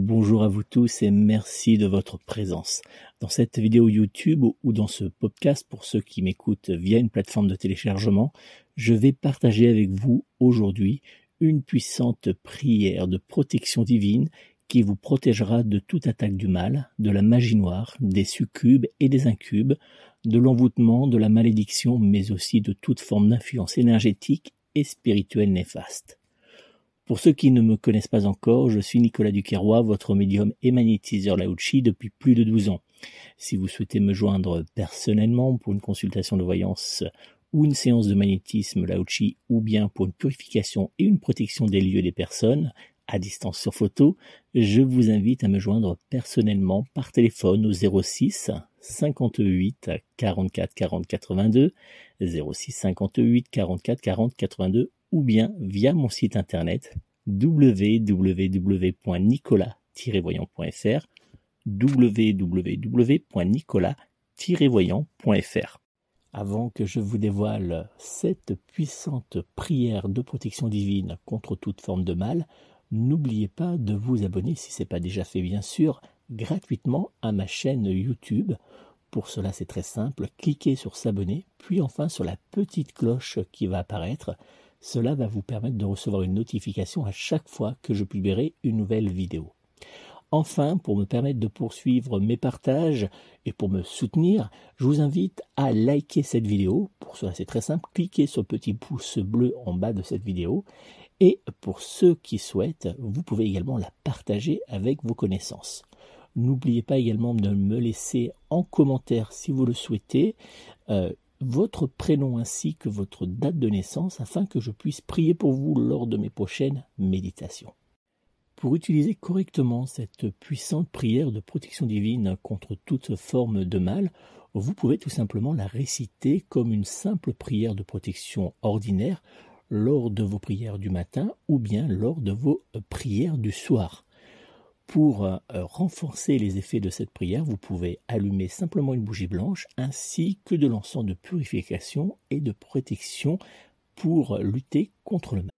Bonjour à vous tous et merci de votre présence. Dans cette vidéo YouTube ou dans ce podcast pour ceux qui m'écoutent via une plateforme de téléchargement, je vais partager avec vous aujourd'hui une puissante prière de protection divine qui vous protégera de toute attaque du mal, de la magie noire, des succubes et des incubes, de l'envoûtement, de la malédiction, mais aussi de toute forme d'influence énergétique et spirituelle néfaste. Pour ceux qui ne me connaissent pas encore, je suis Nicolas Duquerrois, votre médium et magnétiseur Laouchi depuis plus de 12 ans. Si vous souhaitez me joindre personnellement pour une consultation de voyance ou une séance de magnétisme Laouchi ou bien pour une purification et une protection des lieux des personnes, à distance sur photo, je vous invite à me joindre personnellement par téléphone au 06 58 44 40 82, 06 58 44 40 82 ou bien via mon site internet www.nicolas-voyant.fr www.nicolas-voyant.fr Avant que je vous dévoile cette puissante prière de protection divine contre toute forme de mal, N'oubliez pas de vous abonner, si ce n'est pas déjà fait bien sûr, gratuitement à ma chaîne YouTube. Pour cela, c'est très simple. Cliquez sur s'abonner, puis enfin sur la petite cloche qui va apparaître. Cela va vous permettre de recevoir une notification à chaque fois que je publierai une nouvelle vidéo. Enfin, pour me permettre de poursuivre mes partages et pour me soutenir, je vous invite à liker cette vidéo. Pour cela, c'est très simple. Cliquez sur le petit pouce bleu en bas de cette vidéo et pour ceux qui souhaitent, vous pouvez également la partager avec vos connaissances. N'oubliez pas également de me laisser en commentaire si vous le souhaitez euh, votre prénom ainsi que votre date de naissance afin que je puisse prier pour vous lors de mes prochaines méditations. Pour utiliser correctement cette puissante prière de protection divine contre toute forme de mal, vous pouvez tout simplement la réciter comme une simple prière de protection ordinaire lors de vos prières du matin ou bien lors de vos prières du soir. Pour euh, renforcer les effets de cette prière, vous pouvez allumer simplement une bougie blanche ainsi que de l'encens de purification et de protection pour lutter contre le mal.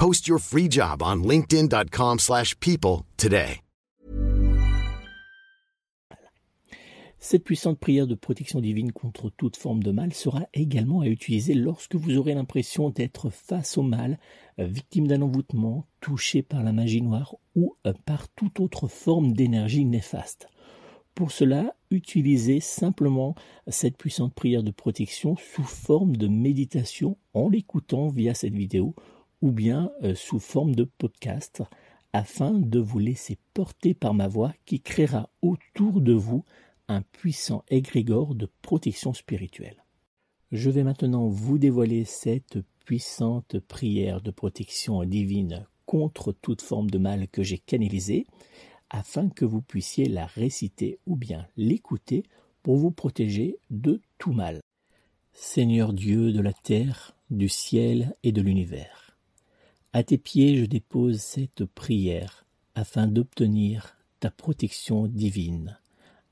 Post your free job on linkedin.com people today. Cette puissante prière de protection divine contre toute forme de mal sera également à utiliser lorsque vous aurez l'impression d'être face au mal, euh, victime d'un envoûtement, touché par la magie noire ou euh, par toute autre forme d'énergie néfaste. Pour cela, utilisez simplement cette puissante prière de protection sous forme de méditation en l'écoutant via cette vidéo ou bien euh, sous forme de podcast afin de vous laisser porter par ma voix qui créera autour de vous un puissant égrégore de protection spirituelle. Je vais maintenant vous dévoiler cette puissante prière de protection divine contre toute forme de mal que j'ai canalisée, afin que vous puissiez la réciter ou bien l'écouter pour vous protéger de tout mal. Seigneur Dieu de la terre, du ciel et de l'univers, à tes pieds je dépose cette prière afin d'obtenir ta protection divine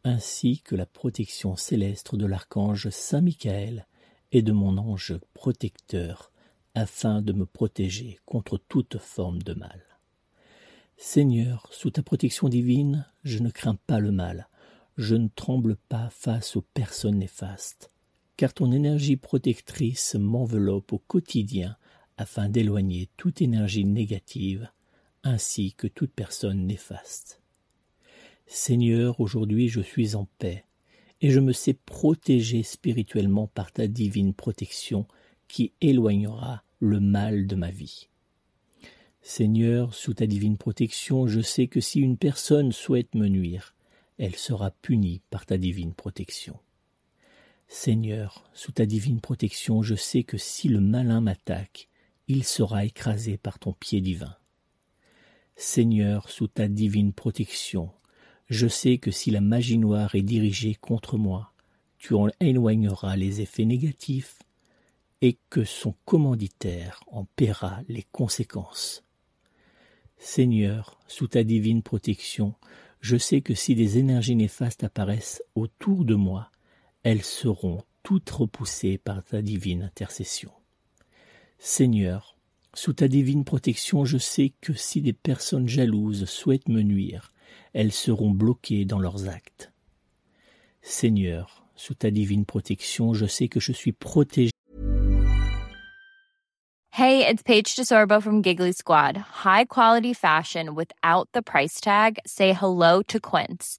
ainsi que la protection céleste de l'archange Saint Michael et de mon ange protecteur, afin de me protéger contre toute forme de mal. Seigneur, sous ta protection divine, je ne crains pas le mal, je ne tremble pas face aux personnes néfastes, car ton énergie protectrice m'enveloppe au quotidien afin d'éloigner toute énergie négative, ainsi que toute personne néfaste. Seigneur, aujourd'hui je suis en paix, et je me sais protégé spirituellement par ta divine protection qui éloignera le mal de ma vie. Seigneur, sous ta divine protection, je sais que si une personne souhaite me nuire, elle sera punie par ta divine protection. Seigneur, sous ta divine protection, je sais que si le malin m'attaque, il sera écrasé par ton pied divin. Seigneur, sous ta divine protection, je sais que si la magie noire est dirigée contre moi, tu en éloigneras les effets négatifs et que son commanditaire en paiera les conséquences. Seigneur, sous ta divine protection, je sais que si des énergies néfastes apparaissent autour de moi, elles seront toutes repoussées par ta divine intercession. Seigneur, sous ta divine protection, je sais que si des personnes jalouses souhaitent me nuire, elles seront bloquées dans leurs actes. Seigneur, sous ta divine protection, je sais que je suis protégé. Hey, it's Paige DeSorbo from Giggly Squad. High quality fashion without the price tag. Say hello to Quince.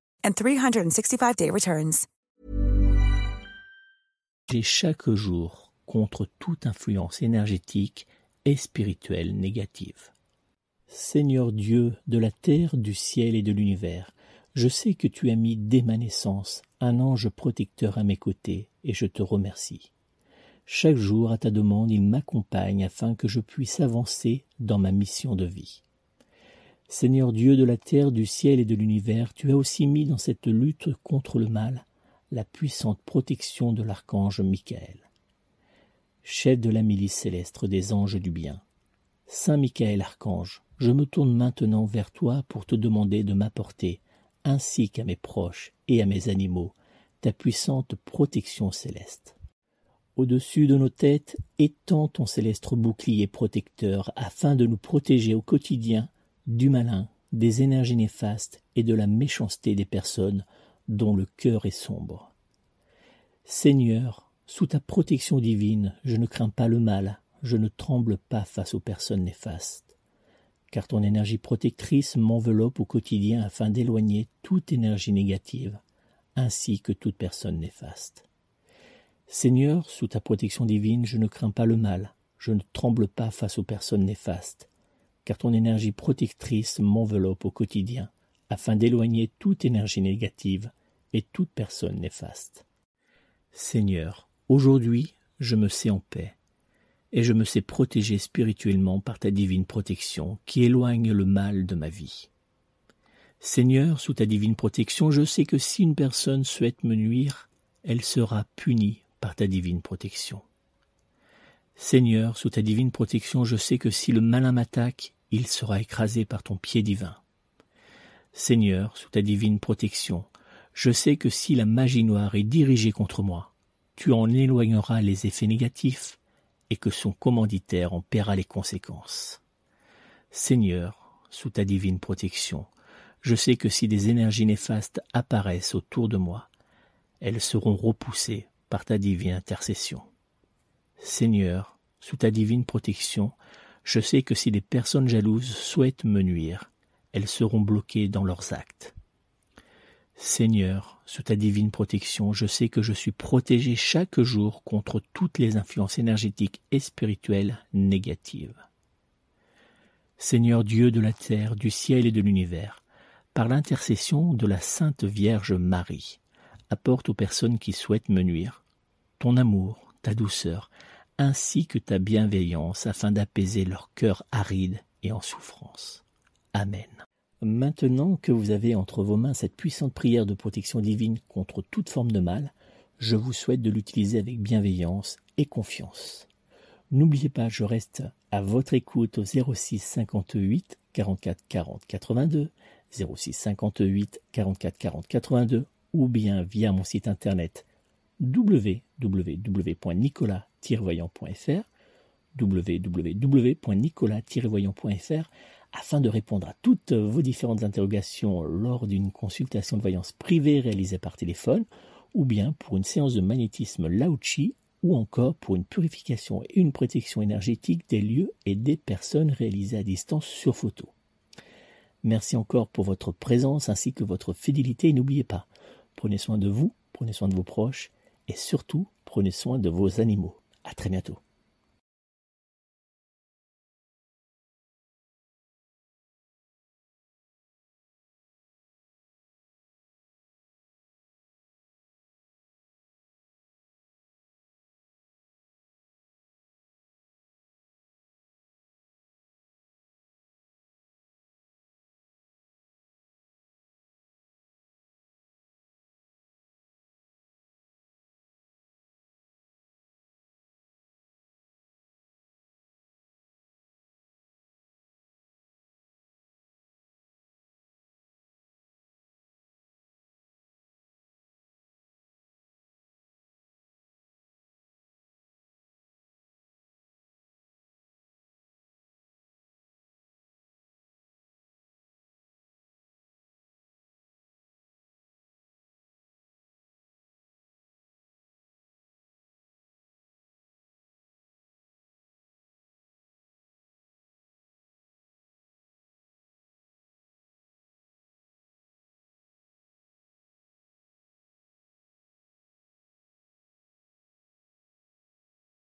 and 365-day returns. Chaque jour contre toute influence énergétique et spirituelle négative. Seigneur Dieu de la terre, du ciel et de l'univers, je sais que tu as mis dès ma naissance un ange protecteur à mes côtés, et je te remercie. Chaque jour, à ta demande, il m'accompagne afin que je puisse avancer dans ma mission de vie. Seigneur Dieu de la terre, du ciel et de l'univers, tu as aussi mis dans cette lutte contre le mal la puissante protection de l'archange Michael. Chef de la milice céleste des anges du bien, Saint Michael Archange, je me tourne maintenant vers toi pour te demander de m'apporter, ainsi qu'à mes proches et à mes animaux, ta puissante protection céleste. au-dessus de nos têtes, étends ton céleste bouclier protecteur afin de nous protéger au quotidien du malin, des énergies néfastes et de la méchanceté des personnes dont le cœur est sombre. Seigneur, sous ta protection divine, je ne crains pas le mal, je ne tremble pas face aux personnes néfastes, car ton énergie protectrice m'enveloppe au quotidien afin d'éloigner toute énergie négative, ainsi que toute personne néfaste. Seigneur, sous ta protection divine, je ne crains pas le mal, je ne tremble pas face aux personnes néfastes, car ton énergie protectrice m'enveloppe au quotidien, afin d'éloigner toute énergie négative et toute personne néfaste. Seigneur, aujourd'hui je me sais en paix, et je me sais protégé spirituellement par ta divine protection qui éloigne le mal de ma vie. Seigneur, sous ta divine protection, je sais que si une personne souhaite me nuire, elle sera punie par ta divine protection. Seigneur, sous ta divine protection, je sais que si le malin m'attaque, il sera écrasé par ton pied divin. Seigneur, sous ta divine protection, je sais que si la magie noire est dirigée contre moi, tu en éloigneras les effets négatifs et que son commanditaire en paiera les conséquences. Seigneur, sous ta divine protection, je sais que si des énergies néfastes apparaissent autour de moi, elles seront repoussées par ta divine intercession. Seigneur, sous ta divine protection, je sais que si des personnes jalouses souhaitent me nuire, elles seront bloquées dans leurs actes. Seigneur, sous ta divine protection, je sais que je suis protégé chaque jour contre toutes les influences énergétiques et spirituelles négatives. Seigneur Dieu de la terre, du ciel et de l'univers, par l'intercession de la Sainte Vierge Marie, apporte aux personnes qui souhaitent me nuire ton amour, ta douceur, ainsi que ta bienveillance afin d'apaiser leur cœur aride et en souffrance. Amen. Maintenant que vous avez entre vos mains cette puissante prière de protection divine contre toute forme de mal, je vous souhaite de l'utiliser avec bienveillance et confiance. N'oubliez pas, je reste à votre écoute au 06 58 44 40 82, 06 58 44 40 82 ou bien via mon site internet www.nicolas-voyant.fr www.nicolas-voyant.fr afin de répondre à toutes vos différentes interrogations lors d'une consultation de voyance privée réalisée par téléphone, ou bien pour une séance de magnétisme Laochi, ou encore pour une purification et une protection énergétique des lieux et des personnes réalisées à distance sur photo. Merci encore pour votre présence ainsi que votre fidélité et n'oubliez pas, prenez soin de vous, prenez soin de vos proches et surtout prenez soin de vos animaux. À très bientôt.